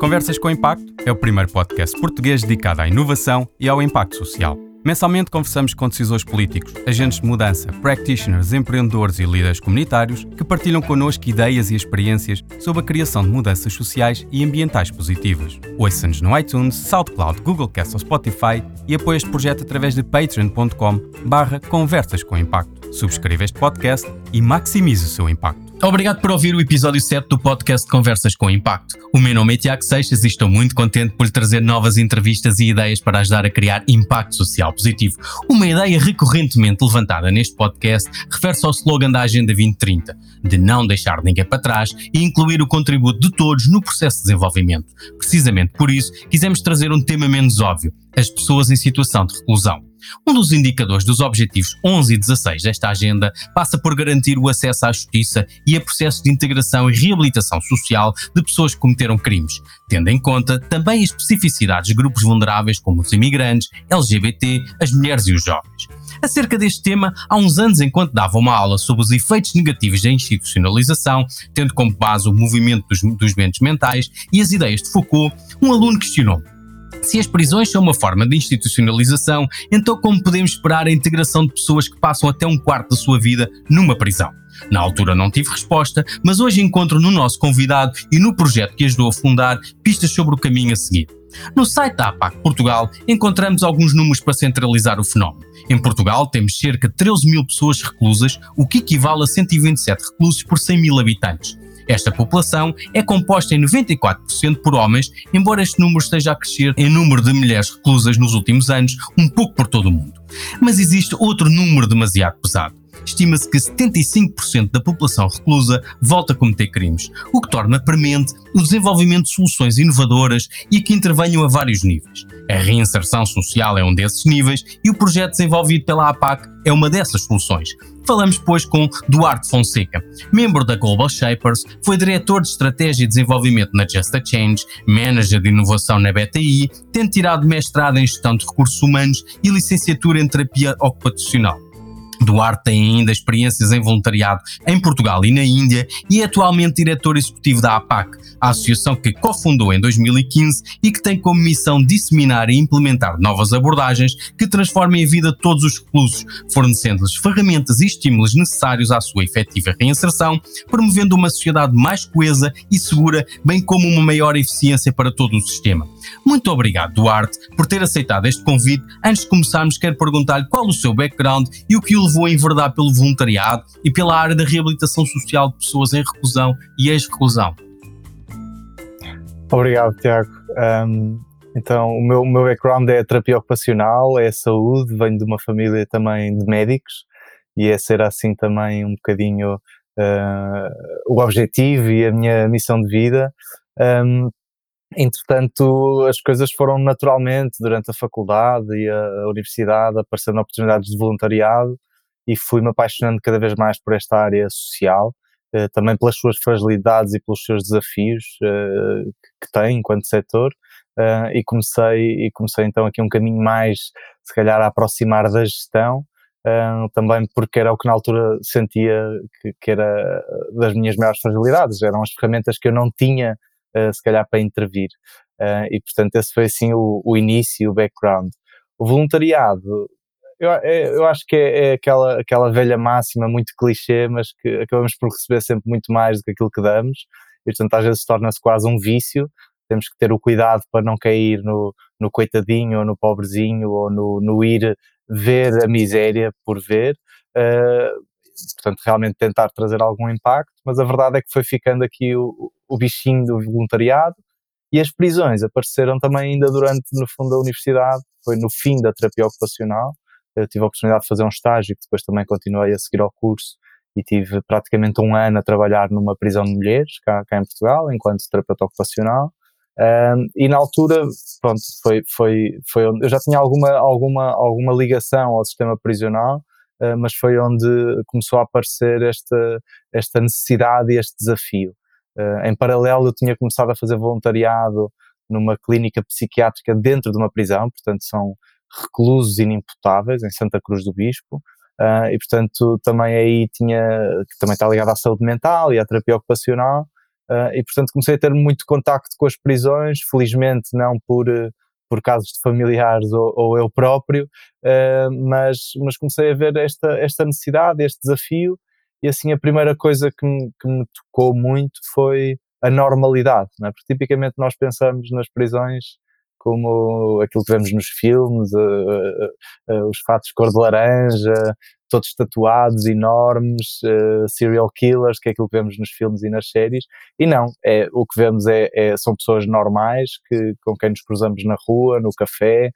Conversas com Impacto é o primeiro podcast português dedicado à inovação e ao impacto social. Mensalmente conversamos com decisores políticos, agentes de mudança, practitioners, empreendedores e líderes comunitários que partilham connosco ideias e experiências sobre a criação de mudanças sociais e ambientais positivas. Ouça-nos no iTunes, SoundCloud, Google Cast ou Spotify e apoie este projeto através de patreon.com barra conversas com impacto. Subscreva este podcast e maximize o seu impacto. Obrigado por ouvir o episódio 7 do podcast Conversas com Impacto. O meu nome é Tiago Seixas e estou muito contente por lhe trazer novas entrevistas e ideias para ajudar a criar impacto social positivo. Uma ideia recorrentemente levantada neste podcast refere-se ao slogan da Agenda 2030, de não deixar ninguém para trás e incluir o contributo de todos no processo de desenvolvimento. Precisamente por isso, quisemos trazer um tema menos óbvio, as pessoas em situação de reclusão. Um dos indicadores dos Objetivos 11 e 16 desta agenda passa por garantir o acesso à justiça e a processos de integração e reabilitação social de pessoas que cometeram crimes, tendo em conta também as especificidades de grupos vulneráveis como os imigrantes, LGBT, as mulheres e os jovens. Acerca deste tema, há uns anos, enquanto dava uma aula sobre os efeitos negativos da institucionalização, tendo como base o movimento dos, dos mentes mentais e as ideias de Foucault, um aluno questionou se as prisões são uma forma de institucionalização, então como podemos esperar a integração de pessoas que passam até um quarto da sua vida numa prisão? Na altura não tive resposta, mas hoje encontro no nosso convidado e no projeto que ajudou a fundar pistas sobre o caminho a seguir. No site da APAC Portugal encontramos alguns números para centralizar o fenómeno. Em Portugal temos cerca de 13 mil pessoas reclusas, o que equivale a 127 reclusos por 100 mil habitantes. Esta população é composta em 94% por homens, embora este número esteja a crescer em número de mulheres reclusas nos últimos anos, um pouco por todo o mundo. Mas existe outro número demasiado pesado. Estima-se que 75% da população reclusa volta a cometer crimes, o que torna premente o desenvolvimento de soluções inovadoras e que intervenham a vários níveis. A reinserção social é um desses níveis e o projeto desenvolvido pela APAC é uma dessas soluções. Falamos, pois, com Duarte Fonseca, membro da Global Shapers, foi diretor de Estratégia e Desenvolvimento na Just a Change, manager de inovação na BTI, tendo tirado mestrado em Gestão de Recursos Humanos e licenciatura em Terapia Ocupacional. Duarte tem ainda experiências em voluntariado em Portugal e na Índia e é atualmente diretor executivo da APAC, a associação que cofundou em 2015 e que tem como missão disseminar e implementar novas abordagens que transformem a vida de todos os reclusos, fornecendo-lhes ferramentas e estímulos necessários à sua efetiva reinserção, promovendo uma sociedade mais coesa e segura, bem como uma maior eficiência para todo o sistema. Muito obrigado, Duarte, por ter aceitado este convite. Antes de começarmos, quero perguntar-lhe qual o seu background e o que o levou a enverdar pelo voluntariado e pela área da reabilitação social de pessoas em reclusão e ex-reclusão. Obrigado, Tiago. Um, então, o meu, meu background é terapia ocupacional, é saúde, venho de uma família também de médicos e é ser assim também um bocadinho uh, o objetivo e a minha missão de vida. Um, Entretanto, as coisas foram naturalmente durante a faculdade e a universidade, aparecendo oportunidades de voluntariado e fui-me apaixonando cada vez mais por esta área social, eh, também pelas suas fragilidades e pelos seus desafios eh, que tem enquanto setor. Eh, e comecei e comecei então aqui um caminho mais se calhar a aproximar da gestão também porque era o que na altura sentia que, que, era das minhas maiores fragilidades eram as ferramentas que eu não tinha se calhar para intervir. E portanto esse foi assim o, o início, o background. O voluntariado, eu, é, eu acho que é, é, aquela, aquela velha máxima muito clichê, mas que acabamos por receber sempre muito mais do que aquilo que damos, e portanto às vezes torna-se quase um vício, temos que ter o cuidado para não cair no, no coitadinho ou no pobrezinho ou no, no ir ver a miséria por ver. Uh, portanto, realmente tentar trazer algum impacto, mas a verdade é que foi ficando aqui o, o bichinho do voluntariado. E as prisões apareceram também ainda durante, no fundo, da universidade, foi no fim da terapia ocupacional, eu tive a oportunidade de fazer um estágio que depois também continuei a seguir ao curso e tive praticamente um ano a trabalhar numa prisão de mulheres cá, cá em Portugal, enquanto terapeuta ocupacional. Um, e na altura, pronto, foi, foi, foi onde eu já tinha alguma, alguma, alguma ligação ao sistema prisional, uh, mas foi onde começou a aparecer esta, esta necessidade e este desafio. Uh, em paralelo, eu tinha começado a fazer voluntariado numa clínica psiquiátrica dentro de uma prisão, portanto, são reclusos inimputáveis em Santa Cruz do Bispo. Uh, e portanto também aí tinha que também está ligado à saúde mental e à terapia ocupacional Uh, e portanto comecei a ter muito contacto com as prisões, felizmente não por, por casos de familiares ou, ou eu próprio, uh, mas, mas comecei a ver esta, esta necessidade, este desafio, e assim a primeira coisa que me, que me tocou muito foi a normalidade, é? porque tipicamente nós pensamos nas prisões como aquilo que vemos nos filmes, uh, uh, uh, os fatos cor de laranja, todos tatuados, enormes, serial killers, que é aquilo que vemos nos filmes e nas séries, e não, é, o que vemos é, é são pessoas normais que, com quem nos cruzamos na rua, no café,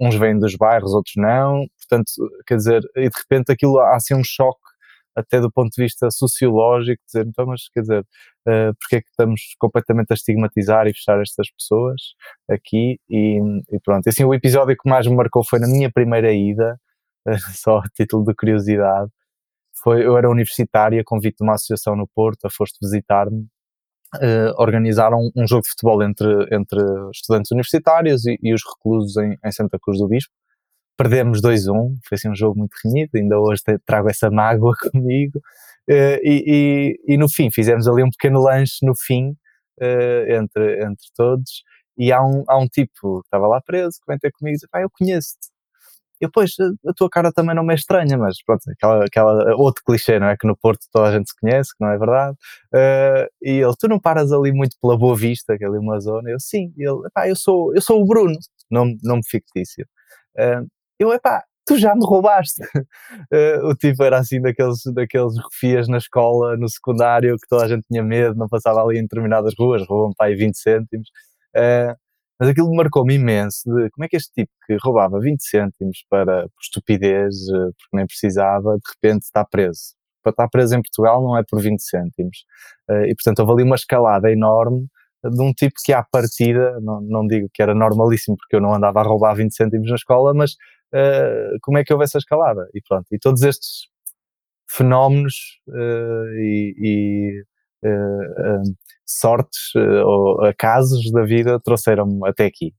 uns vêm dos bairros, outros não, portanto, quer dizer, e de repente aquilo há assim um choque até do ponto de vista sociológico, dizer, então, mas quer dizer, uh, porque é que estamos completamente a estigmatizar e fechar estas pessoas aqui? E, e pronto, e assim, o episódio que mais me marcou foi na minha primeira ida, uh, só a título de curiosidade, foi, eu era universitária, convite de uma associação no Porto, a foste visitar-me, uh, organizaram um, um jogo de futebol entre, entre estudantes universitários e, e os reclusos em, em Santa Cruz do Bispo, perdemos 2-1, foi assim um jogo muito renhido, ainda hoje trago essa mágoa comigo, uh, e, e, e, no fim fizemos ali um pequeno lanche no fim, uh, entre, entre todos, e há um, há um tipo que estava lá preso, que vem ter comigo e diz, pá, eu conheço-te. Eu, pois, a tua cara também não me é estranha, mas pronto, aquela, aquela outro clichê, não é? Que no Porto toda a gente se conhece, que não é verdade. Uh, e ele, tu não paras ali muito pela Boa Vista, que é ali uma zona? Eu, sim. E ele, pá, eu sou, eu sou o Bruno, nome, nome fictício. Uh, eu, epá, tu já me roubaste. Uh, o tipo era assim daqueles, daqueles refias na escola, no secundário, que toda a gente tinha medo, não passava ali em determinadas ruas, roubam para aí 20 cêntimos. Uh, mas aquilo marcou-me imenso de como é que este tipo que roubava 20 cêntimos para, por estupidez, uh, porque nem precisava, de repente está preso. Para estar preso em Portugal não é por 20 cêntimos. e portanto houve ali uma escalada enorme de um tipo que à partida, não, não digo que era normalíssimo porque eu não andava a roubar 20 cêntimos na escola, mas uh, como é que houve essa escalada? E pronto, e todos estes fenómenos uh, e, e uh, sortes ou acasos da vida trouxeram-me até aqui.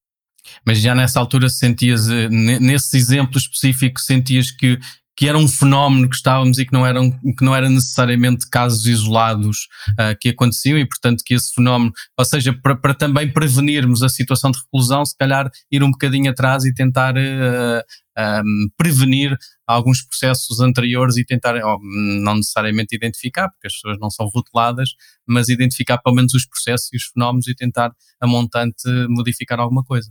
Mas já nessa altura sentias, nesse exemplo específico, sentias que que era um fenómeno que estávamos e que não eram que não era necessariamente casos isolados uh, que aconteciam e portanto que esse fenómeno, ou seja, para, para, também prevenirmos a situação de reclusão, se calhar ir um bocadinho atrás e tentar uh, ah, um, prevenir alguns processos anteriores e tentar, oh, não necessariamente identificar, porque as pessoas não são rotuladas, mas identificar pelo menos os processos e os fenómenos e tentar a montante modificar alguma coisa.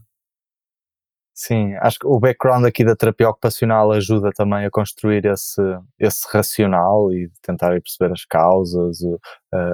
Sim, acho que o background aqui da terapia ocupacional ajuda também a construir esse, esse racional e tentar perceber as causas, uh,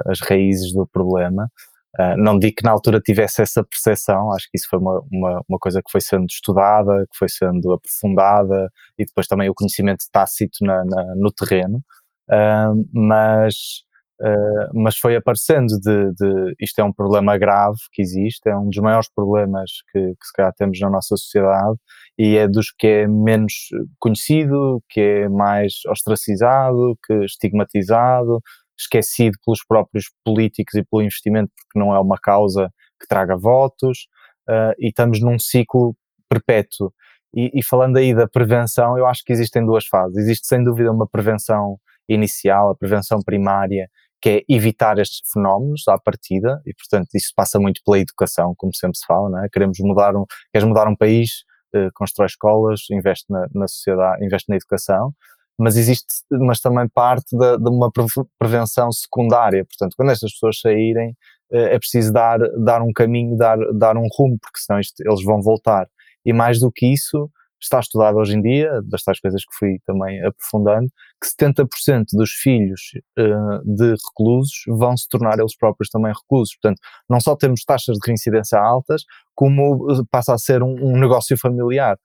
as raízes do problema. Uh, não digo que na altura tivesse essa percepção, acho que isso foi uma, uma, uma, coisa que foi sendo estudada, que foi sendo aprofundada e depois também o conhecimento tácito na, na no terreno. Uh, mas Uh, mas foi aparecendo de, de, isto é um problema grave que existe, é um dos maiores problemas que, que se calhar temos na nossa sociedade e é dos que é menos conhecido, que é mais ostracizado, que estigmatizado, esquecido pelos próprios políticos e pelo investimento porque não é uma causa que traga votos uh, e estamos num ciclo perpétuo. E, e falando aí da prevenção, eu acho que existem duas fases. Existe sem dúvida uma prevenção inicial, a prevenção primária, que é evitar estes fenómenos à partida, e portanto isso passa muito pela educação, como sempre se fala, não é? Queremos mudar um, queres mudar um país, uh, constrói escolas, investe na, na, sociedade, investe na educação, mas existe, mas também parte de, uma prevenção secundária, portanto quando estas pessoas saírem uh, é preciso dar, dar um caminho, dar, dar um rumo, porque senão isto, eles vão voltar, e mais do que isso, está estudado hoje em dia, das tais coisas que fui também aprofundando, que 70% dos filhos uh, de reclusos vão se tornar eles próprios também reclusos. Portanto, não só temos taxas de reincidência altas, como eh, passa a ser um, um negócio familiar.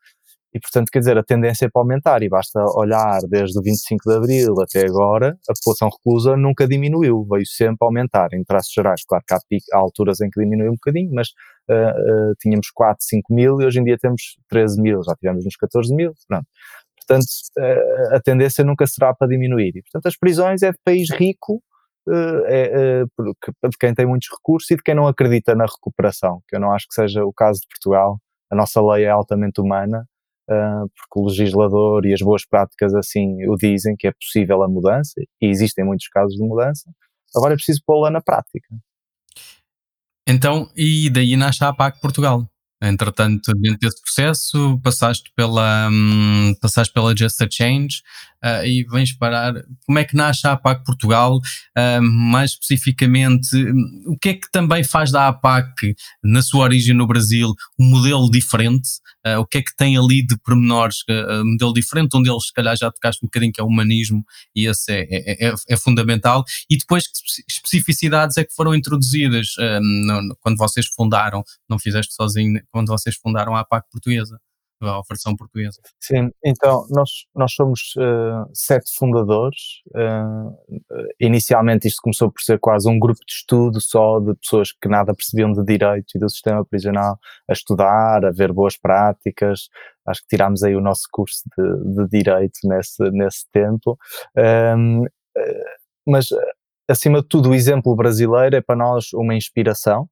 E, portanto, quer dizer, a tendência é para aumentar, e basta olhar desde o 25 de Abril até agora, a população reclusa nunca diminuiu, veio sempre a aumentar. Em traços gerais, claro que há, há alturas em que diminuiu um bocadinho, mas uh, uh, tínhamos 4, 5 mil e hoje em dia temos 13 mil, já tivemos uns 14 mil, pronto. Portanto, uh, a tendência nunca será para diminuir. E, portanto, as prisões é de país rico, é, de quem tem muitos recursos e de quem não acredita na recuperação, que eu não acho que seja o caso de Portugal. A nossa lei é altamente humana, porque o legislador e as boas práticas assim o dizem que é possível a mudança e existem muitos casos de mudança. Agora é preciso pô-la na prática. Então, e daí nasce a APAC Portugal. Entretanto, dentro desse processo, passaste pela, hum, passaste pela Just a Change uh, e vens parar. Como é que nasce a APAC Portugal? Uh, mais especificamente, o que é que também faz da APAC, na sua origem no Brasil, um modelo diferente? Uh, o que é que tem ali de pormenores, uh, um modelo diferente, onde eles, se calhar, já tocaste um bocadinho, que é o humanismo, e esse é, é, é, é fundamental. E depois, que especificidades é que foram introduzidas no, no, quando vocês fundaram? Não fizeste sozinho quando vocês fundaram a APAC portuguesa, a versão portuguesa. Sim, então nós, nós somos uh, sete fundadores. Uh, inicialmente isto começou por ser quase um grupo de estudo só de pessoas que nada percebiam de direito e do sistema prisional a estudar, a ver boas práticas. Acho que tirámos aí o nosso curso de, de direito nesse, nesse tempo. Um, ehm, mas acima de tudo, o exemplo brasileiro é para nós uma inspiração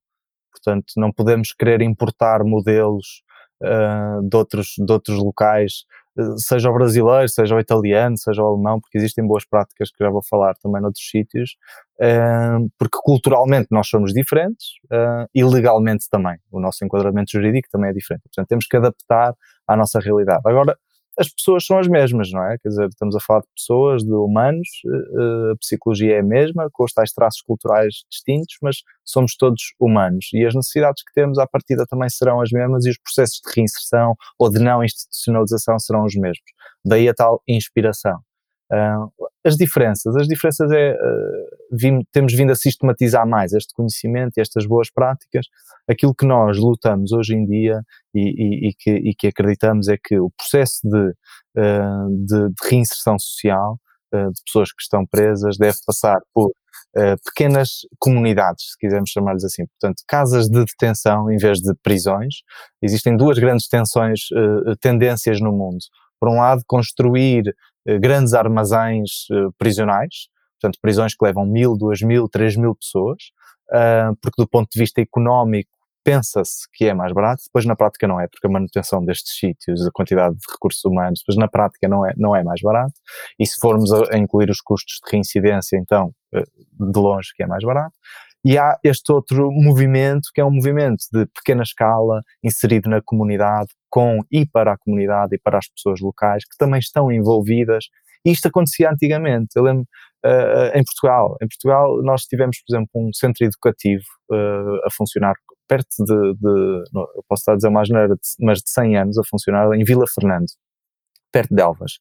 Portanto, não podemos querer importar modelos uh, de, outros, de outros locais, uh, seja o brasileiro, seja o italiano, seja o alemão, porque existem boas práticas que já vou falar também noutros sítios, uh, porque culturalmente nós somos diferentes e legalmente também. O nosso enquadramento jurídico também é diferente. Portanto, temos que adaptar à nossa realidade. Agora, as pessoas são as mesmas, não é? Quer dizer, estamos a falar de pessoas, de humanos, eh, a psicologia é a mesma, com os tais traços culturais distintos, mas somos todos humanos e as necessidades que temos à partida também serão as mesmas e os processos de reinserção ou de não institucionalização serão os mesmos. Daí a tal inspiração. Uh, as diferenças, as diferenças é, uh, vim, temos vindo a sistematizar mais este conhecimento e estas boas práticas. Aquilo que nós lutamos hoje em dia e, e, e, que, e que, acreditamos é que o processo de, uh, de, de reinserção social de pessoas que estão presas deve passar por pequenas comunidades, se quisermos chamar-lhes assim. Portanto, casas de detenção em vez de prisões. Existem duas grandes tensões, tendências no mundo por um lado, construir grandes armazéns eh, prisionais, portanto, prisões que levam mil, duas mil, três mil pessoas, uh, porque do ponto de vista económico pensa-se que é mais barato, depois na prática não é, porque a manutenção destes sítios, a quantidade de recursos humanos, depois na prática não é, não é mais barato, e se formos a, incluir os custos de reincidência, então, de longe que é mais barato. E há este outro movimento, que é um movimento de pequena escala, inserido na comunidade, com e para a comunidade e para as pessoas locais, que também estão envolvidas. E isto acontecia antigamente. Eu lembro uh, em Portugal. Em Portugal, nós tivemos, por exemplo, um centro educativo uh, a funcionar perto de, de não, eu posso estar a dizer mais, mas de 100 anos a funcionar em Vila Fernando perto de Elvas.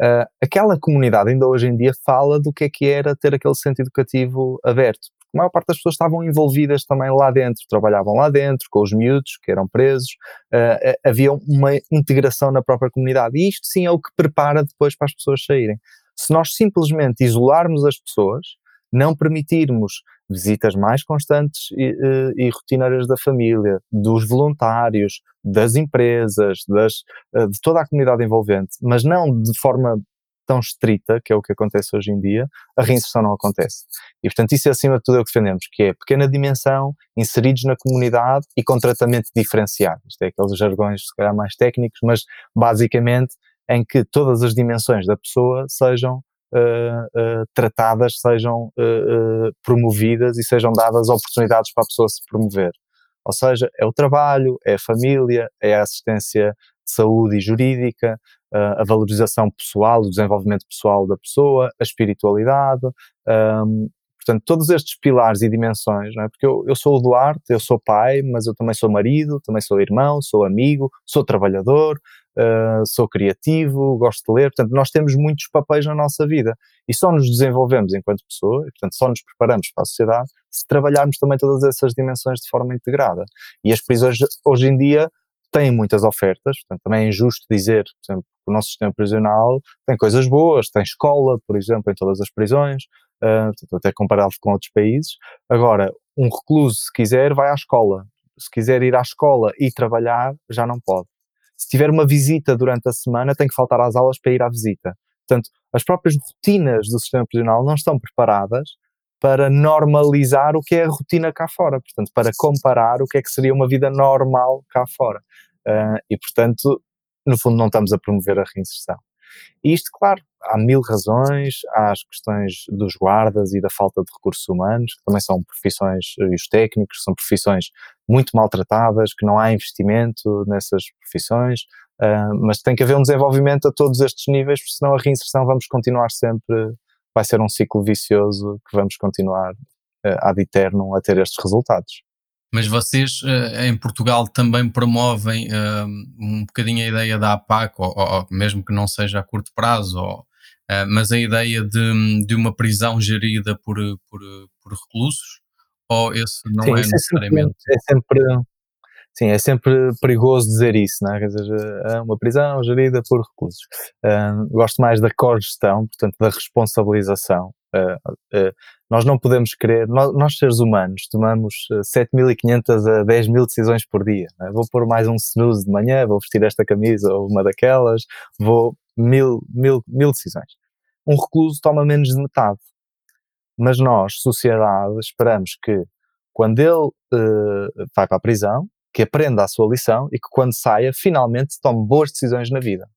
Uh, aquela comunidade ainda hoje em dia fala do que é que era ter aquele centro educativo aberto, a maior parte das pessoas estavam envolvidas também lá dentro, trabalhavam lá dentro, com os miúdos que eram presos, uh, havia uma integração na própria comunidade. E isto sim é o que prepara depois para as pessoas saírem. Se nós simplesmente isolarmos as pessoas, não permitirmos visitas mais constantes e, e, e rotineiras da família, dos voluntários, das empresas, das, de toda a comunidade envolvente, mas não de forma tão estrita, que é o que acontece hoje em dia, a reinserção não acontece. E, portanto, isso é acima de tudo é o que defendemos, que é pequena dimensão, inseridos na comunidade e com tratamento diferenciado. Isto é aqueles jargões, se calhar, mais técnicos, mas basicamente em que todas as dimensões da pessoa sejam uh, uh, tratadas, sejam uh, promovidas e sejam dadas oportunidades para a pessoa se promover. Ou seja, é o trabalho, é a família, é a assistência de saúde e jurídica, a valorização pessoal, o desenvolvimento pessoal da pessoa, a espiritualidade, um, portanto, todos estes pilares e dimensões, não é? porque eu, eu sou o Duarte, eu sou pai, mas eu também sou marido, também sou irmão, sou amigo, sou trabalhador, uh, sou criativo, gosto de ler, portanto, nós temos muitos papéis na nossa vida e só nos desenvolvemos enquanto pessoa, e, portanto, só nos preparamos para a sociedade se trabalharmos também todas essas dimensões de forma integrada. E as prisões hoje em dia têm muitas ofertas, portanto também é injusto dizer, por exemplo, que o nosso sistema prisional tem coisas boas, tem escola, por exemplo, em todas as prisões, uh, até comparado com outros países. Agora, um recluso, se quiser, vai à escola. Se quiser ir à escola e trabalhar, já não pode. Se tiver uma visita durante a semana, tem que faltar às aulas para ir à visita. Portanto, as próprias rotinas do sistema prisional não estão preparadas para normalizar o que é a rotina cá fora, portanto, para comparar o que é que seria uma vida normal cá fora. Uh, e, portanto, no fundo, não estamos a promover a reinserção. E isto, claro, há mil razões, há as questões dos guardas e da falta de recursos humanos, que também são profissões, e os técnicos, são profissões muito maltratadas, que não há investimento nessas profissões, uh, mas tem que haver um desenvolvimento a todos estes níveis, porque senão a reinserção vamos continuar sempre, vai ser um ciclo vicioso que vamos continuar uh, ad eternum a ter estes resultados. Mas vocês uh, em Portugal também promovem uh, um bocadinho a ideia da APAC, ou, ou, mesmo que não seja a curto prazo, ou, mas a ideia de, de uma prisão gerida por, por, por reclusos? Ou esse não sim, é, é necessariamente? É sempre, sim, é sempre perigoso dizer isso, não é? Quer dizer, é uma prisão gerida por reclusos. gosto mais da cogestão, portanto, da responsabilização. Uh, uh, nós não podemos querer, nós, nós seres humanos tomamos 7.500 a 10.000 decisões por dia. É? Vou pôr mais um snooze de manhã, vou vestir esta camisa ou uma daquelas, vou mil, mil, mil decisões. Um recluso toma menos de metade. Mas nós, sociedade, esperamos que quando ele uh, vai para a prisão, que aprenda a sua lição e que quando saia, finalmente tome boas decisões na vida.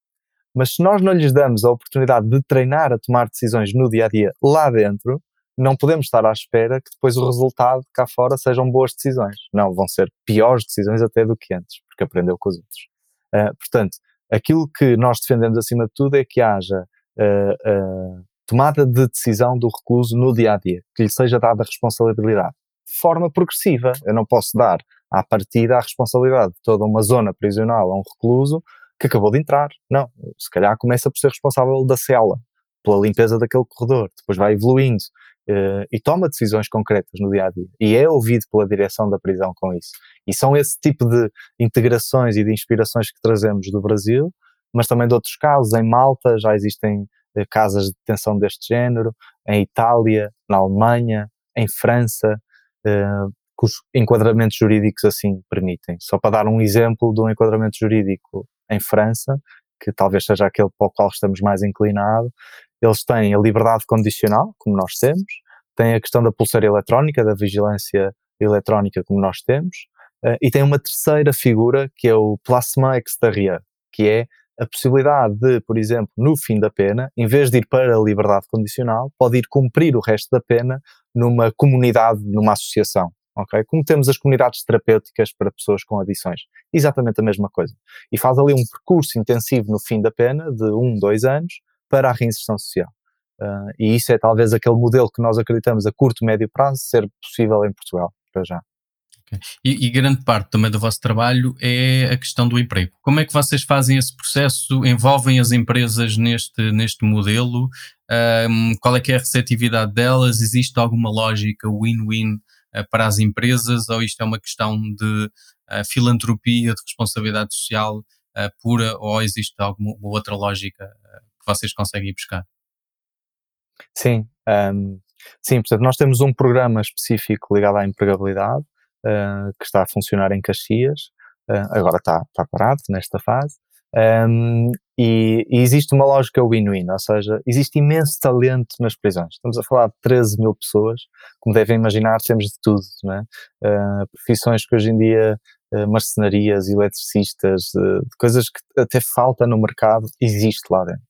Mas se nós não lhes damos a oportunidade de treinar a tomar decisões no dia a dia lá dentro, não podemos estar à espera que depois o resultado cá fora sejam boas decisões. Não, vão ser piores decisões até do que antes, porque aprendeu com os outros. Uh, portanto, aquilo que nós defendemos acima de tudo é que haja uh, uh, tomada de decisão do recluso no dia a dia, que lhe seja dada a responsabilidade de forma progressiva. Eu não posso dar à partida a responsabilidade de toda uma zona prisional a um recluso que acabou de entrar. Não, se calhar começa por ser responsável da cela, pela limpeza daquele corredor, depois vai evoluindo uh, e toma decisões concretas no dia a dia e é ouvido pela direção da prisão com isso. E são esse tipo de integrações e de inspirações que trazemos do Brasil, mas também de outros casos. Em Malta já existem uh, casas de detenção deste género, em Itália, na Alemanha, em França, uh, que os enquadramentos jurídicos assim permitem. Só para dar um exemplo de um enquadramento jurídico em França, que talvez seja aquele para o qual estamos mais inclinados, eles têm a liberdade condicional, como nós temos, têm a questão da pulseira eletrónica, da vigilância eletrónica, como nós temos, uh, e tem uma terceira figura, que é o plasma exterior, que é a possibilidade de, por exemplo, no fim da pena, em vez de ir para a liberdade condicional, pode ir cumprir o resto da pena numa comunidade, numa associação. Okay? Como temos as comunidades terapêuticas para pessoas com adições. Exatamente a mesma coisa. E faz ali um percurso intensivo no fim da pena, de um, dois anos, para a reinserção social. Uh, e isso é talvez aquele modelo que nós acreditamos a curto, médio prazo ser possível em Portugal, para já. Okay. E, e, grande parte também do vosso trabalho é a questão do emprego. Como é que vocês fazem esse processo? Envolvem as empresas neste, neste modelo? Um, qual é que é a receptividade delas? Existe alguma lógica win-win para as empresas ou isto é uma questão de uh, filantropia, de responsabilidade social uh, pura ou existe alguma outra lógica vocês conseguem buscar? Sim, um, sim, portanto, nós temos um programa específico ligado à empregabilidade uh, que está a funcionar em Caxias, uh, agora está, está parado nesta fase, um, e, e, existe uma lógica win-win, ou seja, existe imenso talento nas prisões. Estamos a falar de 13 mil pessoas, como devem imaginar, temos de tudo, né? Uh, profissões que hoje em dia uh, marcenarias, eletricistas, uh, coisas que até falta no mercado, existe lá dentro.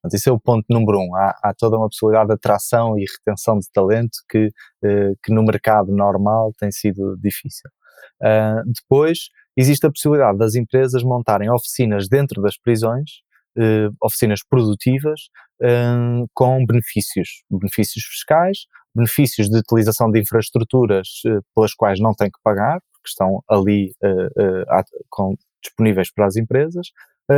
Portanto, esse é o ponto número um. Há, há toda uma possibilidade de atração e retenção de talento que, uh, que no mercado normal tem sido difícil. Depois, existe a possibilidade das empresas montarem oficinas dentro das prisões, uh, oficinas produtivas, com benefícios, benefícios fiscais, benefícios de utilização de infraestruturas pelas quais não têm que pagar, porque estão ali com, disponíveis para as empresas,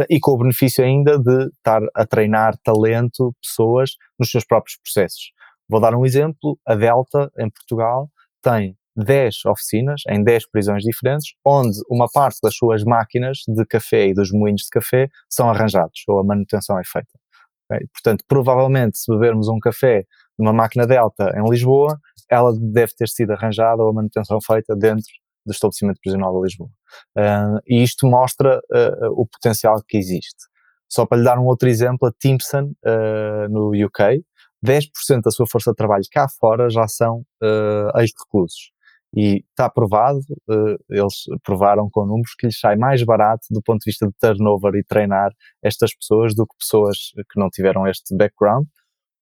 e com o benefício ainda de estar a treinar talento, pessoas, nos seus próprios processos. Vou dar um exemplo: a Delta, em Portugal, tem 10 oficinas em 10 prisões diferentes, onde uma parte das suas máquinas de café e dos moinhos de café são arranjados, ou a manutenção é feita. Okay? Portanto, provavelmente, se bebermos um café numa máquina Delta em Lisboa, ela deve ter sido arranjada ou a manutenção feita dentro do estabelecimento prisional de Lisboa. Uh, e isto mostra uh, o potencial que existe. Só para lhe dar um outro exemplo, a Timpson, uh, no UK, 10% da sua força de trabalho cá fora já são ex-reclusos. E está provado, uh, eles provaram com números que lhes sai mais barato do ponto de vista de turnover e treinar estas pessoas do que pessoas que não tiveram este background,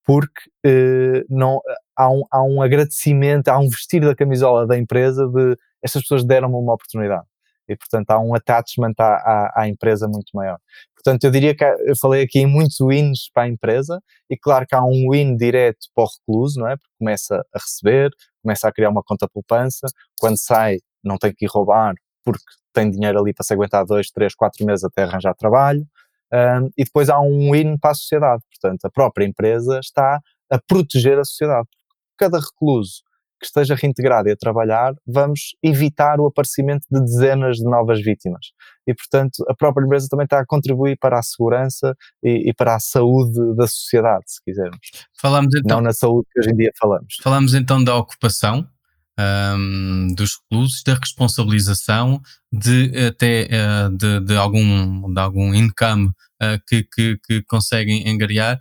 porque uh, não, há, um, há um agradecimento, há um vestir da camisola da empresa de estas pessoas deram-me uma oportunidade. E, portanto, há um attachment à, à, à, empresa muito maior. Portanto, eu diria que eu falei aqui em muitos wins para a empresa, e claro que há um win direto para o recluso, não é? Porque começa a receber, começa a criar uma conta poupança, quando sai não tem que ir roubar, porque tem dinheiro ali para se aguentar dois, três, quatro meses até arranjar trabalho. Um, e depois há um win para a sociedade. Portanto, a própria empresa está a proteger a sociedade. Cada recluso que esteja reintegrado e a trabalhar, vamos evitar o aparecimento de dezenas de novas vítimas. E, portanto, a própria empresa também está a contribuir para a segurança e, e para a saúde da sociedade, se quisermos. Falamos então, Não na saúde que hoje em dia falamos. Falamos então da ocupação, um, dos reclusos, da responsabilização, de até uh, de, de, algum, de algum income uh, que, que, que, conseguem engariar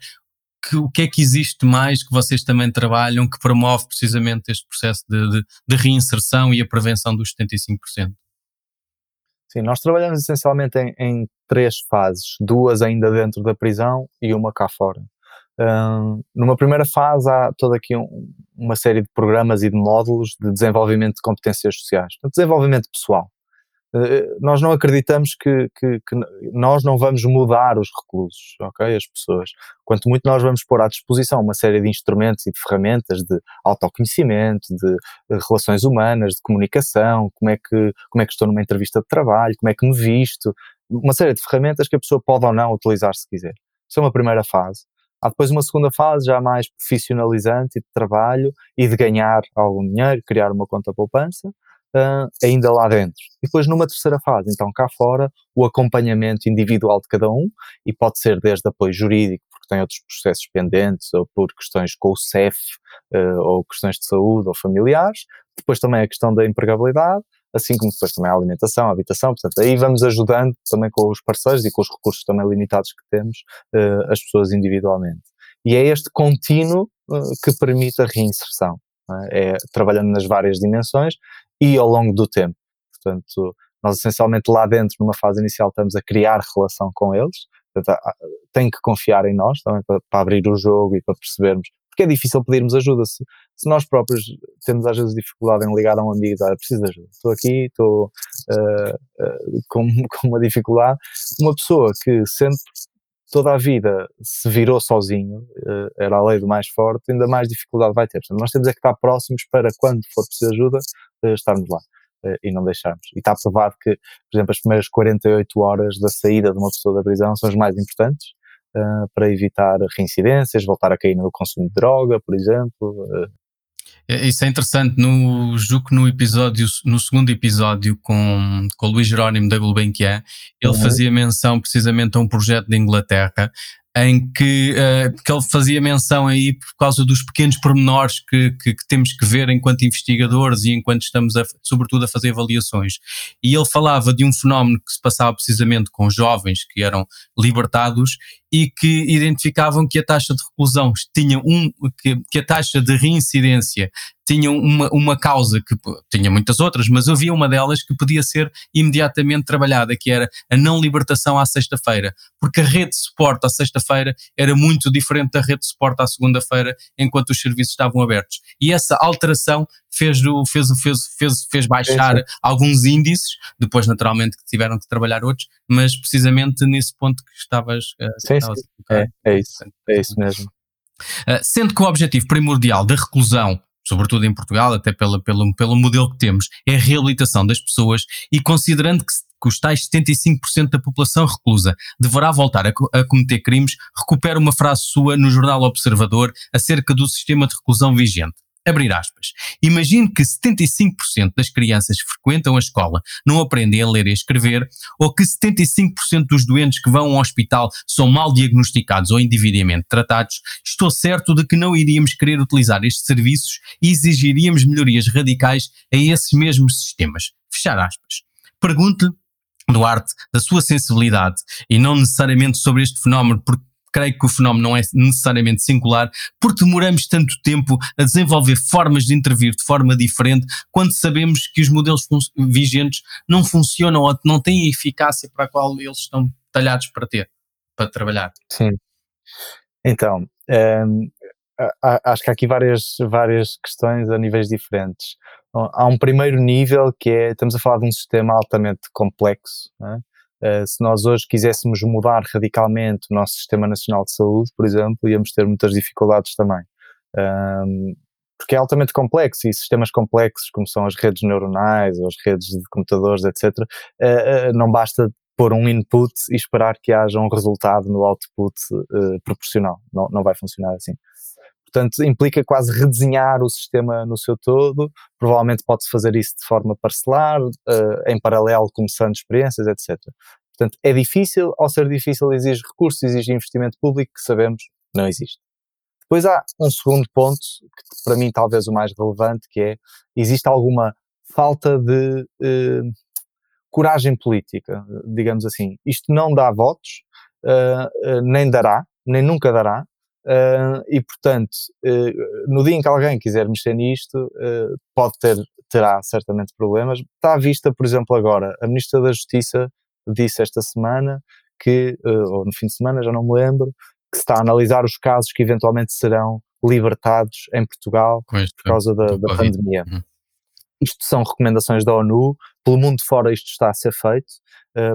que, o que é que existe mais que vocês também trabalham que promove precisamente este processo de, de, de reinserção e a prevenção dos 75%? Sim, nós trabalhamos essencialmente em, em, três fases, duas ainda dentro da prisão e uma cá fora. Um, numa primeira fase há toda aqui um, uma série de programas e de módulos de desenvolvimento de competências sociais, de desenvolvimento pessoal. Eh, nós não acreditamos que, que, que, nós não vamos mudar os reclusos, ok? As pessoas. Quanto muito nós vamos pôr à disposição uma série de instrumentos e de ferramentas de autoconhecimento, de, de relações humanas, de comunicação, como é, que, como é que estou numa entrevista de trabalho, como é que me visto, uma série de ferramentas que a pessoa pode ou não utilizar se quiser. Isso é uma primeira fase. Há depois uma segunda fase já mais profissionalizante de trabalho e de ganhar algum dinheiro, criar uma conta poupança uh, ainda lá dentro. E depois numa terceira fase, então cá fora, o acompanhamento individual de cada um, e pode ser desde apoio jurídico, porque tem outros processos pendentes, ou por questões com o CEF, uh, ou questões de saúde ou familiares, depois também a questão da empregabilidade, assim como depois também a alimentação, a habitação, portanto aí vamos ajudando também com os parceiros e com os recursos também limitados que temos, uh, as pessoas individualmente. E é este contínuo uh, que permite a reinserção. É? é trabalhando nas várias dimensões e ao longo do tempo. Portanto, nós essencialmente lá dentro, numa fase inicial, estamos a criar relação com eles, portanto, tem que confiar em nós também para, para, abrir o jogo e para percebermos, porque é difícil pedirmos ajuda, se, se nós próprios temos às vezes dificuldade em ligar a um amigo e dizer, preciso de ajuda, estou aqui, estou uh, uh, com, com uma dificuldade, uma pessoa que sempre toda a vida se virou sozinho, uh, era a lei do mais forte, ainda mais dificuldade vai ter. Portanto, nós temos é que estar próximos para, quando for preciso ajuda, uh, estarmos lá uh, e não deixarmos. E está provado que, por exemplo, as primeiras 48 horas da saída de uma pessoa da prisão são as mais importantes para evitar reincidências, voltar a cair no consumo de droga, por exemplo. É, isso é interessante. No, julgo que no episódio, no segundo episódio com, com o Luís Jerónimo da Gulbenkian, ele uhum. fazia menção precisamente a um projeto de Inglaterra em que, uh, que ele fazia menção aí por causa dos pequenos pormenores que, que, que, temos que ver enquanto investigadores e enquanto estamos, a, sobretudo, a fazer avaliações. E ele falava de um fenómeno que se passava precisamente com jovens que eram libertados e que identificavam que a taxa de reclusão tinha um, que, que a taxa de reincidência tinha uma, uma causa que tinha muitas outras, mas havia uma delas que podia ser imediatamente trabalhada, que era a não libertação à sexta-feira, porque a rede de suporte à sexta-feira era muito diferente da rede de suporte à segunda-feira, enquanto os serviços estavam abertos. E essa alteração fez, fez, fez, fez, fez baixar é, alguns índices, depois naturalmente que tiveram que trabalhar outros, mas precisamente nesse ponto que estavas, uh, sim, estavas sim. É, é isso, é isso mesmo. Uh, sendo que o objetivo primordial da reclusão sobretudo em Portugal, até pela, pelo, pelo modelo que temos, é a reabilitação das pessoas e considerando que, que os tais 75% da população reclusa deverá voltar a, a, cometer crimes, recupera uma frase sua no jornal Observador acerca do sistema de reclusão vigente abrir aspas. Imagine que 75% das crianças que frequentam a escola não aprendem a ler e escrever, ou que 75% dos doentes que vão ao hospital são mal diagnosticados ou indevidamente tratados, estou certo de que não iríamos querer utilizar estes serviços e exigiríamos melhorias radicais a esses mesmos sistemas. Fechar aspas. Pergunte-lhe Duarte, da sua sensibilidade e não necessariamente sobre este fenómeno, porque creio que o fenómeno não é necessariamente singular, porque demoramos tanto tempo a desenvolver formas de intervir de forma diferente quando sabemos que os modelos vigentes não funcionam ou não têm a eficácia para a qual eles estão talhados para ter, para trabalhar. Sim. Então, um, acho que há aqui várias, várias questões a níveis diferentes. Há um primeiro nível que é, estamos a falar de um sistema altamente complexo, é? Uh, se nós hoje quiséssemos mudar radicalmente o nosso Sistema Nacional de Saúde, por exemplo, íamos ter muitas dificuldades também. Um, porque é altamente complexo e sistemas complexos, como são as redes neuronais ou as redes de computadores, etc., uh, uh, não basta pôr um input e esperar que haja um resultado no output proporcional. Não, não vai funcionar assim. Portanto, implica quase redesenhar o sistema no seu todo. Provavelmente pode-se fazer isso de forma parcelar, uh, em paralelo, começando experiências, etc. Portanto, é difícil, ao ser difícil, exige recursos, exige investimento público, que sabemos não existe. Depois há um segundo ponto, que para mim talvez o mais relevante, que é, existe alguma falta de uh, coragem política, digamos assim. Isto não dá votos, uh, nem dará, nem nunca dará, Uh, e portanto, uh, no dia em que alguém quiser mexer nisto, uh, pode ter, terá certamente problemas. Está à vista, por exemplo, agora, a Ministra da Justiça disse esta semana que, ou no fim de semana, já não me lembro, que está a analisar os casos que eventualmente serão libertados em Portugal por causa da, da pandemia. Uhum. Isto são recomendações da ONU, pelo mundo fora isto está a ser feito,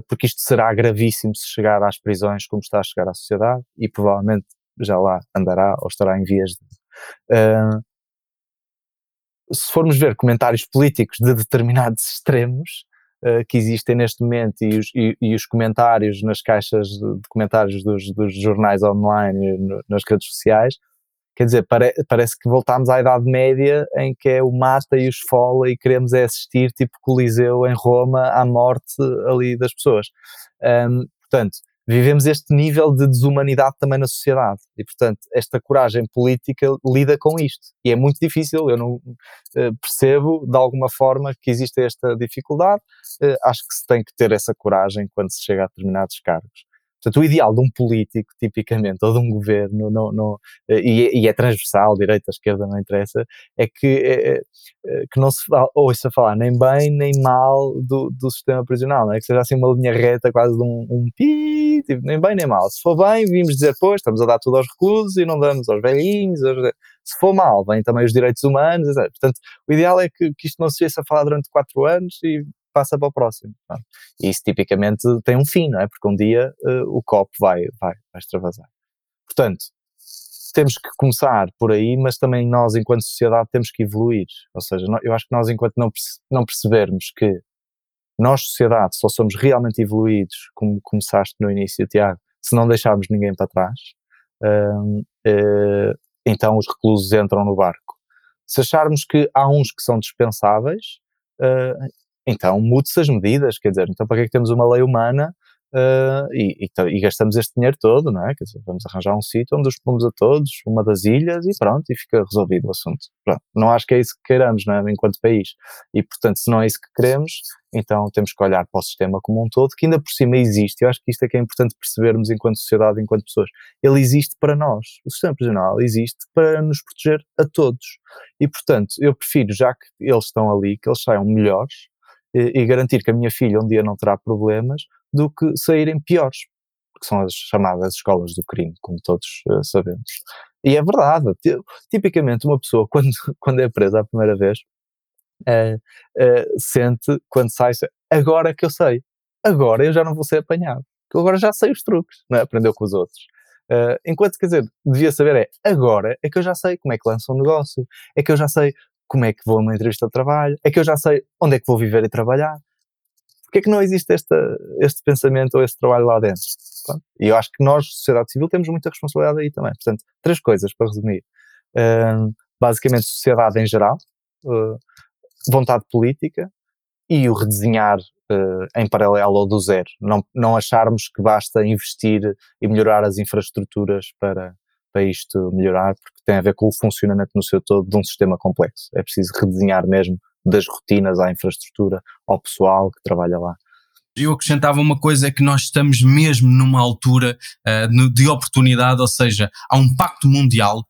porque isto será gravíssimo se chegar às prisões como está a chegar à sociedade e provavelmente já lá andará ou estará em vias de. Uh, se formos ver comentários políticos de determinados extremos uh, que existem neste momento e os, e, e os, comentários nas caixas de comentários dos, dos jornais online, no, nas redes sociais, quer dizer, pare, parece que voltámos à Idade Média em que é o mata e o esfola e queremos é assistir, tipo Coliseu em Roma, à morte ali das pessoas. Um, portanto, vivemos este nível de desumanidade também na sociedade e, portanto, esta coragem política lida com isto e é muito difícil. Eu não uh, percebo de alguma forma que existe esta dificuldade. Uh, acho que se tem que ter essa coragem quando se chega a determinados cargos. Portanto, o ideal de um político, tipicamente, ou de um governo, não, não, e, é, e, é transversal, direita, esquerda, não interessa, é que, é, que não se ouça falar nem bem nem mal do, do sistema prisional, não é? que seja assim uma linha reta, quase de um, um pi, tipo, nem bem nem mal. Se for bem, vimos dizer, pois, estamos a dar tudo aos reclusos e não damos aos velhinhos. Aos... Se for mal, vêm também os direitos humanos, etc. Portanto, o ideal é que, que isto não se estivesse a falar durante quatro anos e passa para o próximo. E isso tipicamente tem um fim, não é? Porque um dia uh, o copo vai, vai, vai extravasar. Portanto, temos que começar por aí, mas também nós, enquanto sociedade, temos que evoluir. Ou seja, eu acho que nós, enquanto não, não percebermos que nós, sociedade, só somos realmente evoluídos, como começaste no início, Tiago, se não deixarmos ninguém para trás, uh, uh, então os reclusos entram no barco. Se acharmos que há uns que são dispensáveis, uh, então mude-se as medidas, quer dizer, então para que é que temos uma lei humana uh, e, e, e, gastamos este dinheiro todo, não é? Quer dizer, vamos arranjar um sítio onde os pomos a todos, uma das ilhas e pronto, e fica resolvido o assunto. Pronto, não acho que é isso que queiramos, não é? Enquanto país. E portanto, se não é isso que queremos, então temos que olhar para o sistema como um todo, que ainda por cima existe. Eu acho que isto é que é importante percebermos enquanto sociedade, enquanto pessoas. Ele existe para nós. O sistema prisional existe para nos proteger a todos. E portanto, eu prefiro, já que eles estão ali, que eles saiam melhores e, e garantir que a minha filha um dia não terá problemas do que saírem piores, que são as chamadas escolas do crime, como todos uh, sabemos. E é verdade, tipicamente uma pessoa quando, quando é presa a primeira vez, uh, uh, sente quando sai, agora que eu sei, agora eu já não vou ser apanhado, porque agora já sei os truques, não é? aprendeu com os outros. Uh, enquanto, quer dizer, devia saber é, agora é que eu já sei como é que lança um negócio, é que eu já sei como é que vou a uma entrevista de trabalho, é que eu já sei onde é que vou viver e trabalhar. Porquê é que não existe este pensamento ou esse trabalho lá dentro? Pronto. E eu acho que nós, sociedade civil, temos muita responsabilidade aí também. Portanto, três coisas para resumir. Basicamente, sociedade em geral, uh, vontade política e o redesenhar uh, em paralelo ou do zero. Não, não acharmos que basta investir e melhorar as infraestruturas para, para isto melhorar, porque tem a ver com o funcionamento no seu todo de um sistema complexo. É preciso redesenhar mesmo das rotinas à infraestrutura, ao pessoal que trabalha lá. eu acrescentava uma coisa: é que nós estamos mesmo numa altura uh, de oportunidade, ou seja, há um pacto mundial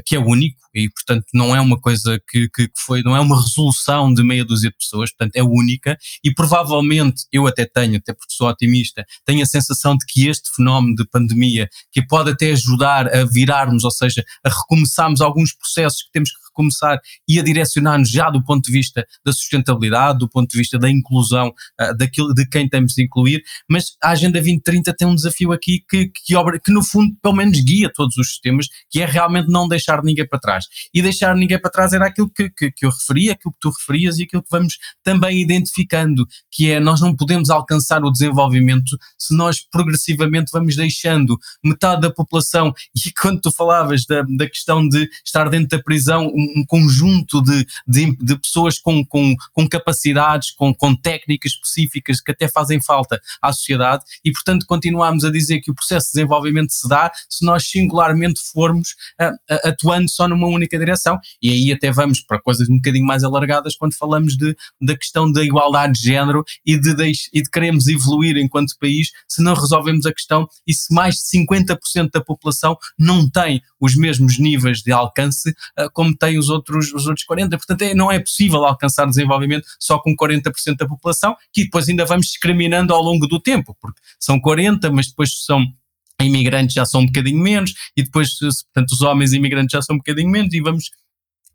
que é único e, portanto, não é uma coisa que, que, foi, não é uma resolução de meia dúzia de pessoas, portanto, é única e provavelmente eu até tenho, até porque sou otimista, tenho a sensação de que este fenómeno de pandemia, que pode até ajudar a virarmos, ou seja, a recomeçarmos alguns processos que temos que recomeçar e a direcionar-nos já do ponto de vista da sustentabilidade, do ponto de vista da inclusão uh, daquilo, de quem temos de incluir, mas a Agenda 2030 tem um desafio aqui que, que, que no fundo pelo menos guia todos os sistemas, que é realmente não deixar ninguém para trás. E deixar ninguém para trás era aquilo que, que, que eu referia, aquilo que tu referias e aquilo que vamos também identificando, que é nós não podemos alcançar o desenvolvimento se nós progressivamente vamos deixando metade da população, e quando tu falavas da, da questão de estar dentro da prisão, um, conjunto de, de, de, pessoas com, com, com capacidades, com, com técnicas específicas que até fazem falta à sociedade e, portanto, continuamos a dizer que o processo de desenvolvimento se dá se nós singularmente formos uh, uh, atuando só numa única direção. E aí até vamos para coisas um bocadinho mais alargadas quando falamos de, da questão da igualdade de género e de, de, e de queremos evoluir enquanto país se não resolvemos a questão e se mais de 50% da população não tem os mesmos níveis de alcance uh, como tem os outros, os outros 40%. Portanto, é, não é possível alcançar desenvolvimento só com 40% da população, que depois ainda vamos discriminando ao longo do tempo, porque são 40%, mas depois são imigrantes já são um bocadinho menos, e depois, portanto, os homens imigrantes já são um bocadinho menos, e vamos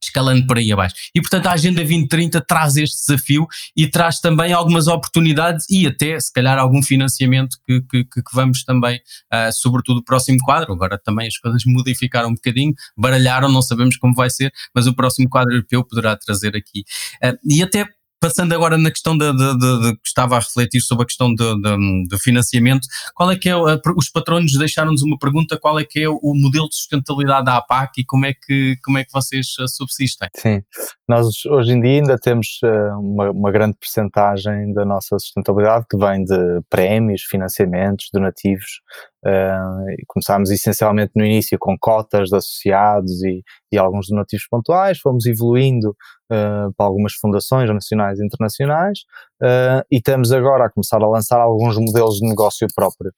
escalando por aí abaixo. E portanto a Agenda 2030 traz este desafio e traz também algumas oportunidades e até se calhar algum financiamento que, que, que vamos também, uh, sobretudo o próximo quadro, agora também as coisas modificaram um bocadinho, baralharam, não sabemos como vai ser, mas o próximo quadro europeu poderá trazer aqui. Uh, e até Passando agora na questão de, de, de, que estava a refletir sobre a questão de, financiamento, qual é que é, os patronos deixaram-nos uma pergunta, qual é que é o modelo de sustentabilidade da APAC e como é que, como é que vocês eh, subsistem? Sim, nós hoje em dia ainda temos eh, uma, uma grande percentagem da nossa sustentabilidade que vem de prémios, financiamentos, donativos, Uh, começámos essencialmente no início com cotas de associados e, e alguns donativos pontuais, fomos evoluindo uh, para algumas fundações nacionais e internacionais uh, e estamos agora a começar a lançar alguns modelos de negócio próprio.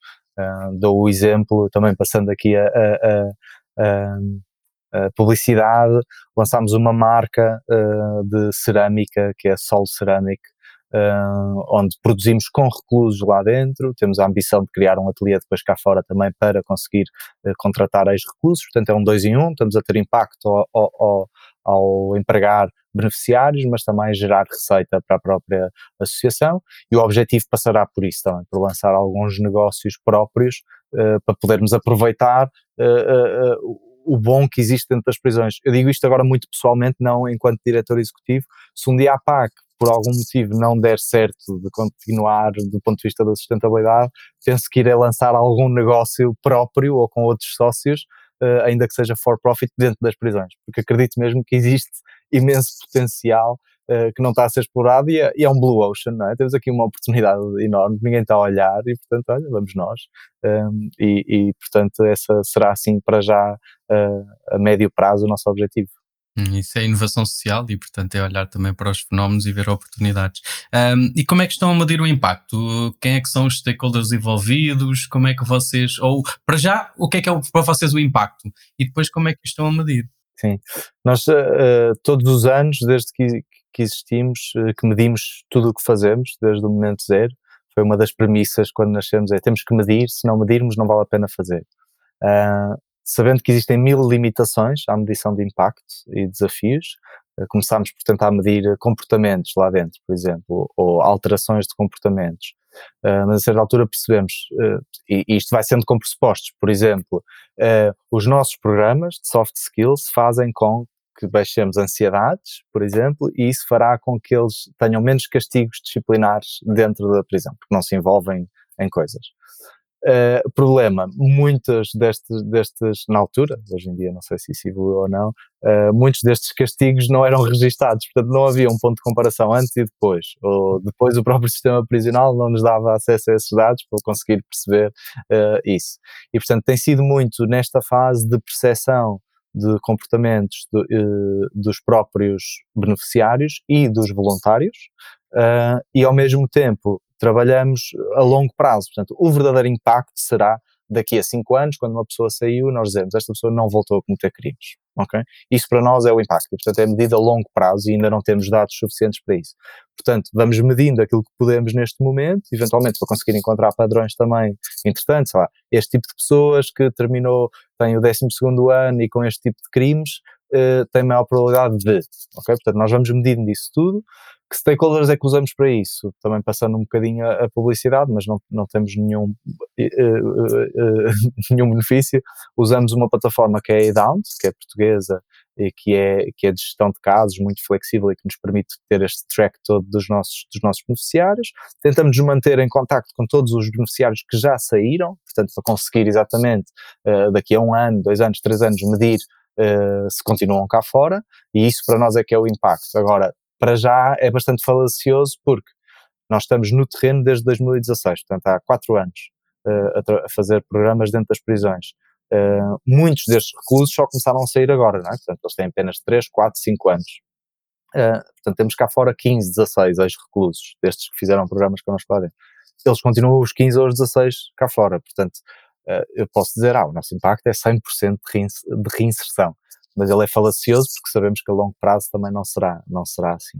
dou o exemplo, também passando aqui a, a, a, a publicidade, lançámos uma marca de cerâmica que é Sol Ceramic, uh, onde produzimos com reclusos lá dentro, temos a ambição de criar um ateliê depois cá fora também para conseguir uh, contratar ex-reclusos, portanto é um dois em um, estamos a ter impacto ao, ao, ao empregar beneficiários, mas também gerar receita para a própria associação e o objetivo passará por isso também, por lançar alguns negócios próprios uh, para podermos aproveitar o bom que existe dentro das prisões. Eu digo isto agora muito pessoalmente, não enquanto diretor executivo. Se um dia a PAC por algum motivo não der certo de continuar do ponto de vista da sustentabilidade, penso que irei lançar algum negócio próprio ou com outros sócios, uh, ainda que seja for profit, dentro das prisões, porque acredito mesmo que existe imenso potencial uh, que não está a ser explorado e é, e é, um blue ocean, é? Temos aqui uma oportunidade enorme, ninguém está a olhar e, portanto, olha, vamos nós. Um, ehm, e, e, portanto, essa será assim para já uh, a médio prazo o nosso objetivo. Hum, isso é inovação social e, portanto, é olhar também para os fenómenos e ver oportunidades. Um, e como é que estão a medir o impacto? Quem é que são os stakeholders envolvidos? Como é que vocês, ou para já, o que é que é para vocês o impacto? E depois, como é que estão a medir? Sim, nós uh, todos os anos, desde que, que existimos, uh, que medimos tudo o que fazemos, desde o momento zero, foi uma das premissas quando nascemos, é temos que medir, se não medirmos não vale a pena fazer. Uh, sabendo que existem mil limitações à medição de impacto e desafios, eh, começámos por tentar medir comportamentos lá dentro, por exemplo, ou alterações de comportamentos. Uh, mas a certa altura percebemos, uh, e, e, isto vai sendo com pressupostos, por exemplo, uh, os nossos programas de soft skills fazem com que baixemos ansiedades, por exemplo, e isso fará com que eles tenham menos castigos disciplinares dentro da prisão, porque não se envolvem em coisas. Uh, problema, muitas destes, destes, na altura, hoje em dia não sei se isso evoluiu ou não, uh, muitos destes castigos não eram registados, portanto não havia um ponto de comparação antes e depois, ou depois o próprio sistema prisional não nos dava acesso a esses dados para conseguir perceber uh, isso. E portanto tem sido muito nesta fase de percepção de comportamentos de, dos próprios beneficiários e dos voluntários, e ao mesmo tempo trabalhamos a longo prazo. Portanto, o verdadeiro impacto será daqui a cinco anos, quando uma pessoa saiu, nós dizemos esta pessoa não voltou a cometer crimes. Okay? Isso para nós é o impacto. E, portanto, é medida a longo prazo e ainda não temos dados suficientes para isso. Portanto, vamos medindo aquilo que podemos neste momento, eventualmente para conseguir encontrar padrões também interessantes. Lá, este tipo de pessoas que terminou, tem o 12 ano e com este tipo de crimes, uh, tem maior probabilidade de. Okay? Portanto, nós vamos medindo isso tudo que stakeholders é que usamos para isso? Também passando um bocadinho a, publicidade, mas não, não temos nenhum, uh, uh, uh, nenhum benefício. Usamos uma plataforma que é a Down, que é portuguesa e que é, que é de gestão de casos, muito flexível e que nos permite ter este track todo dos nossos, dos nossos beneficiários. Tentamos nos manter em contacto com todos os beneficiários que já saíram, portanto, para conseguir exatamente daqui a um ano, dois anos, três anos, medir Uh, se continuam cá fora, e isso para nós é que é o impacto. Agora, para já é bastante falacioso porque nós estamos no terreno desde 2016, portanto há quatro anos uh, a, fazer programas dentro das prisões. Uh, muitos destes reclusos só começaram a sair agora, não é? Portanto, eles têm apenas 3, 4, 5 anos. Uh, portanto, temos cá fora 15, 16 ex-reclusos, destes que fizeram programas connosco lá dentro. Eles continuam os 15 ou os 16 cá fora, portanto, eu posso dizer, ah, o nosso impacto é 100% de reinserção mas ele é falacioso porque sabemos que a longo prazo também não será, não será assim.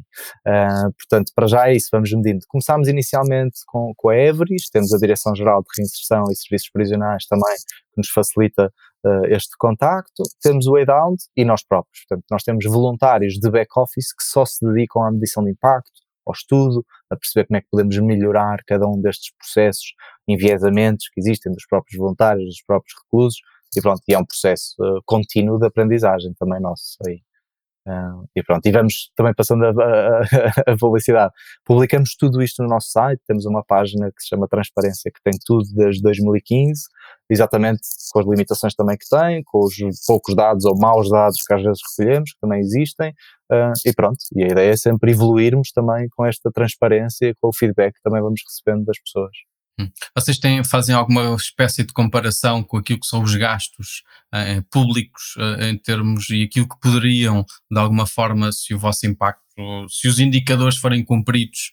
Uh, portanto, para já é isso, vamos medindo. Começámos inicialmente com, com a Everis, temos a Direção-Geral de Reinserção e Serviços Prisionais também, que nos facilita uh, este contacto. Temos o Waydown e nós próprios. Portanto, nós temos voluntários de back-office que só se dedicam à medição de impacto, ao estudo, a perceber como é que podemos melhorar cada um destes processos, enviesamentos que existem dos próprios voluntários, dos próprios reclusos, e pronto, e é um processo uh, contínuo de aprendizagem também nosso aí. Uh, e pronto, e vamos também passando a, a, a, publicidade. Publicamos tudo isto no nosso site, temos uma página que se chama Transparência, que tem tudo desde 2015, exatamente com as limitações também que tem, com os poucos dados ou maus dados que às vezes recolhemos, que também existem, uh, e pronto, e a ideia é sempre evoluirmos também com esta transparência, com o feedback que também vamos recebendo das pessoas. Vocês têm, fazem alguma espécie de comparação com aquilo que são os gastos uh, públicos uh, em termos e aquilo que poderiam, de alguma forma, se o vosso impacto, se os indicadores forem cumpridos,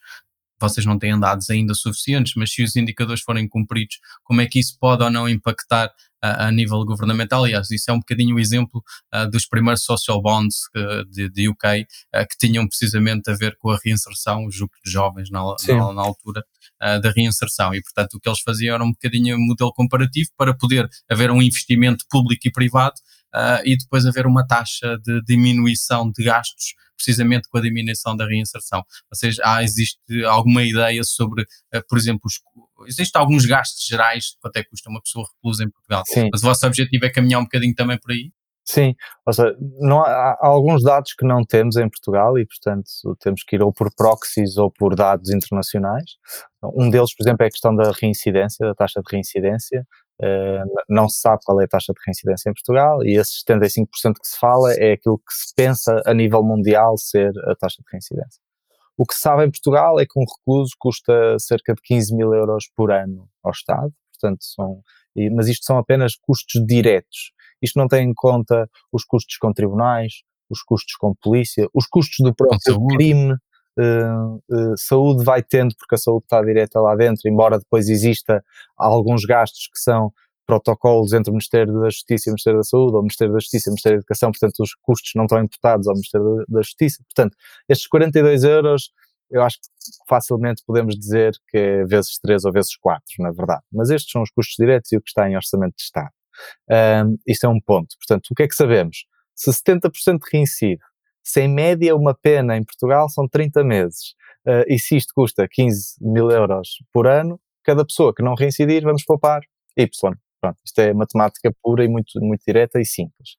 vocês não têm dados ainda suficientes, mas se os indicadores forem cumpridos, como é que isso pode ou não impactar a, a nível governamental? Aliás, isso é um bocadinho o exemplo uh, dos primeiros social bonds uh, de, de, UK, uh, que tinham precisamente a ver com a reinserção, o jugo de jovens na, na, na altura, da reinserção. E, portanto, o que eles faziam era um bocadinho um modelo comparativo para poder haver um investimento público e privado uh, e depois haver uma taxa de diminuição de gastos precisamente com a diminuição da reinserção. Ou seja, há, existe alguma ideia sobre, uh, por exemplo, os, existem alguns gastos gerais de quanto é que custa uma pessoa reclusa em Portugal, Sim. mas o vosso objetivo é caminhar um bocadinho também por aí? Sim, ou seja, não há, há, alguns dados que não temos em Portugal e, portanto, temos que ir ou por proxies ou por dados internacionais. Um deles, por exemplo, é a questão da reincidência, da taxa de reincidência. Uh, não se sabe qual é a taxa de reincidência em Portugal e esses 75% que se fala é aquilo que se pensa a nível mundial ser a taxa de reincidência. O que se sabe em Portugal é que um recluso custa cerca de 15 mil euros por ano ao Estado, portanto são, mas isto são apenas custos diretos isto não tem em conta os custos com tribunais, os custos com polícia, os custos do próprio crime. Uh, uh, saúde vai tendo, porque a saúde está direta lá dentro, embora depois exista alguns gastos que são protocolos entre o Ministério da Justiça e o Ministério da Saúde, ou o Ministério da Justiça e o Ministério da Educação, portanto os custos não estão imputados ao Ministério da Justiça. Portanto, estes 42 euros eu acho que facilmente podemos dizer que é vezes 3 ou vezes 4, na verdade. Mas estes são os custos diretos e o que está em orçamento de Estado. Um, isto é um ponto. Portanto, o que é que sabemos? Se 70% reincide, se em média uma pena em Portugal são 30 meses, uh, e se isto custa 15 mil euros por ano, cada pessoa que não reincidir, vamos poupar Y. Pronto, isto é matemática pura e muito, muito direta e simples.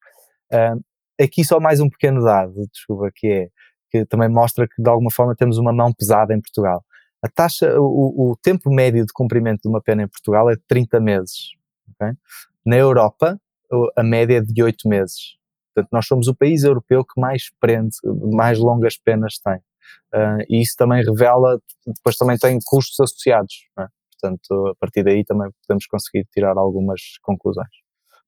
Uh, aqui só mais um pequeno dado, desculpa, que é, que também mostra que de alguma forma temos uma mão pesada em Portugal. A taxa, o, o tempo médio de cumprimento de uma pena em Portugal é de 30 meses. Okay? Na Europa, a média é de oito meses. Portanto, nós somos o país europeu que mais prende, mais longas penas tem. Uh, e isso também revela, depois também tem custos associados. É? Portanto, a partir daí também podemos conseguir tirar algumas conclusões.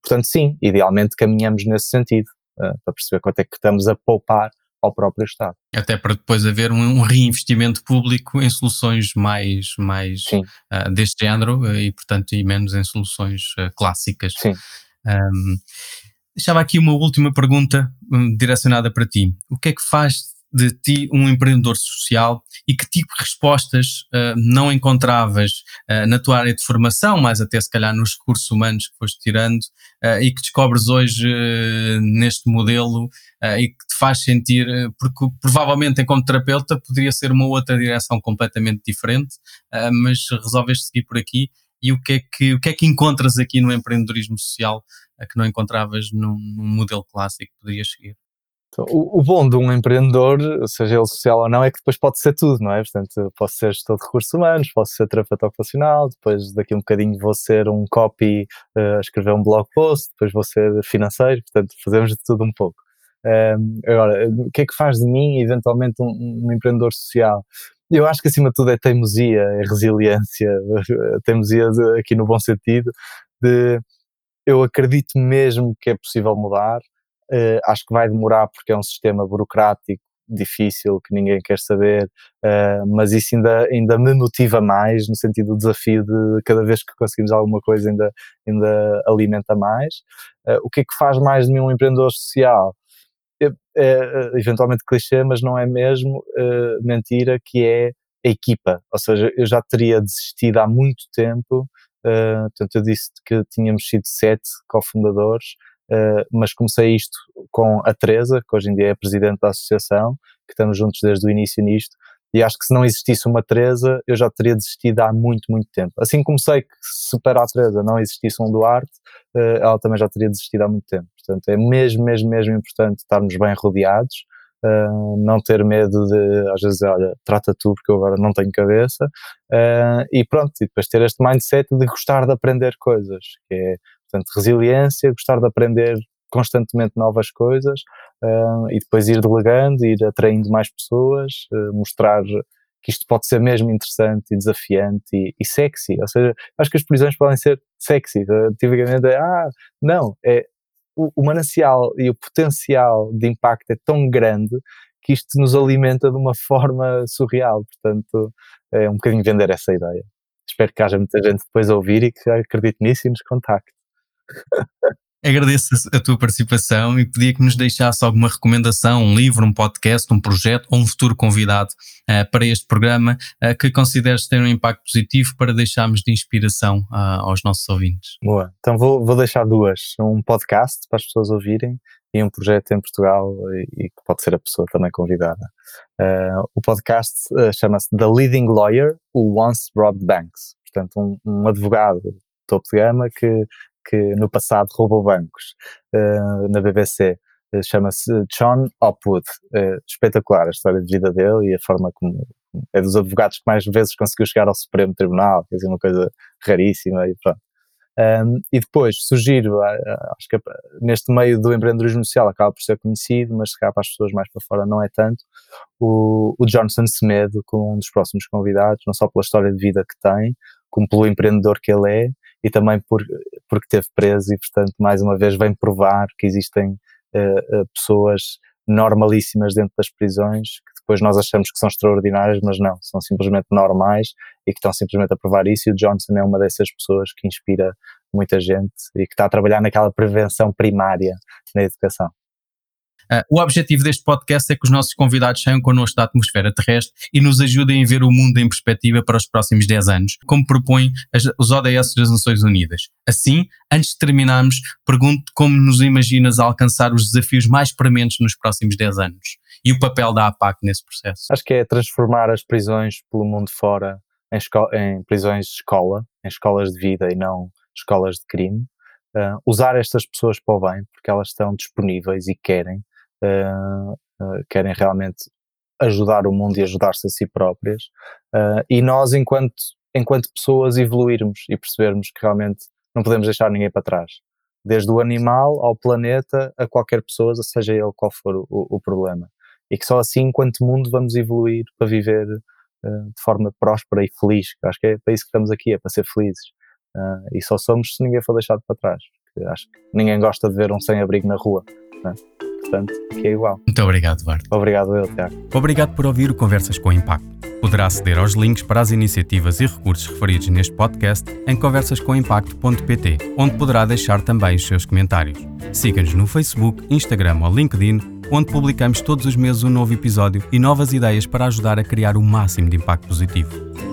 Portanto, sim, idealmente caminhamos nesse sentido, uh, para perceber quanto é que estamos a poupar ao próprio Estado. Até para depois haver um, um reinvestimento público em soluções mais, mais uh, deste género e, portanto, e menos em soluções clássicas. Sim. Um, deixava aqui uma última pergunta um, direcionada para ti. O que é que faz de ti um empreendedor social e que tipo de respostas uh, não encontravas uh, na tua área de formação, mas até se calhar nos recursos humanos que foste tirando uh, e que descobres hoje neste modelo e que te faz sentir, porque provavelmente enquanto terapeuta poderia ser uma outra direção completamente diferente, mas resolves seguir por aqui e o que é que, o que, é que encontras aqui no empreendedorismo social que não encontravas num, num modelo clássico que poderias seguir? Então, o, o, bom de um empreendedor, seja ele social ou não, é que depois pode ser tudo, não é? Portanto, posso ser gestor de recursos humanos, posso ser terapeuta ocupacional, depois daqui a um bocadinho vou ser um copy uh, a escrever um blog post, depois vou ser financeiro, portanto, fazemos de tudo um pouco. Um, agora, o que é que faz de mim, eventualmente, um, um empreendedor social? Eu acho que acima de tudo é teimosia, é resiliência, teimosia aqui no bom sentido, de eu acredito mesmo que é possível mudar, Uh, acho que vai demorar porque é um sistema burocrático difícil que ninguém quer saber, uh, mas isso ainda, ainda me motiva mais no sentido do desafio de cada vez que conseguimos alguma coisa ainda, ainda alimenta mais. Uh, o que é que faz mais de mim um empreendedor social? É, é eventualmente clichê, mas não é mesmo mentira que é a equipa, ou seja, eu já teria desistido há muito tempo, portanto eu disse que tínhamos sido sete cofundadores, Uh, mas comecei isto com a Teresa, que hoje em dia é presidente da associação, que estamos juntos desde o início nisto, e acho que se não existisse uma Teresa, eu já teria desistido há muito, muito tempo. Assim como sei que se para a Teresa não existisse um Duarte, uh, ela também já teria desistido há muito tempo. Portanto, é mesmo, mesmo, mesmo importante estarmos bem rodeados, uh, não ter medo de, às vezes, olha, trata tu porque eu agora não tenho cabeça, e pronto, e depois ter este mindset de gostar de aprender coisas, que é Portanto, resiliência, gostar de aprender constantemente novas coisas uh, e depois ir delegando, ir atraindo mais pessoas, uh, mostrar que isto pode ser mesmo interessante e desafiante e, e, sexy. Ou seja, acho que as prisões podem ser sexy. Uh, tipicamente é, ah, não, é, o, o manancial e o potencial de impacto é tão grande que isto nos alimenta de uma forma surreal. Portanto, é um bocadinho vender essa ideia. Espero que haja muita gente depois a ouvir e que acredite nisso e nos contacte. Agradeço a tua participação e pedia que nos deixasse alguma recomendação, um livro, um podcast, um projeto ou um futuro convidado uh, para este programa uh, que consideres ter um impacto positivo para deixarmos de inspiração uh, aos nossos ouvintes. Boa, então vou, vou deixar duas: um podcast para as pessoas ouvirem e um projeto em Portugal e, que pode ser a pessoa também convidada. o podcast chama-se The Leading Lawyer Who Once Robbed Banks, portanto, um, um advogado topo de gama que que no passado roubou bancos uh, na BBC. Uh, eh, Chama-se John Hopwood. Uh, espetacular a história de vida dele e a forma como é dos advogados que mais vezes conseguiu chegar ao Supremo Tribunal, quer dizer, uma coisa raríssima e pronto. Um, e depois surgir, acho que neste meio do empreendedorismo social acaba por ser conhecido, mas se calhar para as pessoas mais para fora não é tanto, o, o Johnson Semedo como um dos próximos convidados, não só pela história de vida que tem, como pelo empreendedor que ele é, e também por, porque teve preso e, portanto, mais uma vez vem provar que existem uh, pessoas normalíssimas dentro das prisões que depois nós achamos que são extraordinárias, mas não, são simplesmente normais e que estão simplesmente a provar isso e o Johnson é uma dessas pessoas que inspira muita gente e que está a trabalhar naquela prevenção primária na educação. Uh, o objetivo deste podcast é que os nossos convidados saiam connosco da atmosfera terrestre e nos ajudem a ver o mundo em perspectiva para os próximos 10 anos, como propõem as, os ODS das Nações Unidas. Assim, antes de terminarmos, pergunto como nos imaginas alcançar os desafios mais prementes nos próximos 10 anos e o papel da APAC nesse processo. Acho que é transformar as prisões pelo mundo fora em, em prisões de escola, em escolas de vida e não escolas de crime. Uh, usar estas pessoas para o bem, porque elas estão disponíveis e querem, querem realmente ajudar o mundo e ajudar-se a si próprias, e nós, enquanto, enquanto pessoas, evoluirmos e percebermos que realmente não podemos deixar ninguém para trás. Desde o animal ao planeta, a qualquer pessoa, seja ele qual for o, o problema. E que só assim, enquanto mundo, vamos evoluir para viver uh, de forma próspera e feliz. Acho que é para isso que estamos aqui, é para ser felizes. Uh, e só somos se ninguém for deixado para trás. acho que ninguém gosta de ver um sem-abrigo na rua. Né? Portanto, que é igual. Muito obrigado, Bart. Obrigado, eu, Tiago. Obrigado por ouvir o Conversas com Impacto. Poderá aceder aos links para as iniciativas e recursos referidos neste podcast em conversascomimpacto.pt, onde poderá deixar também os seus comentários. Siga-nos no Facebook, Instagram ou LinkedIn, onde publicamos todos os meses um novo episódio e novas ideias para ajudar a criar o máximo de impacto positivo.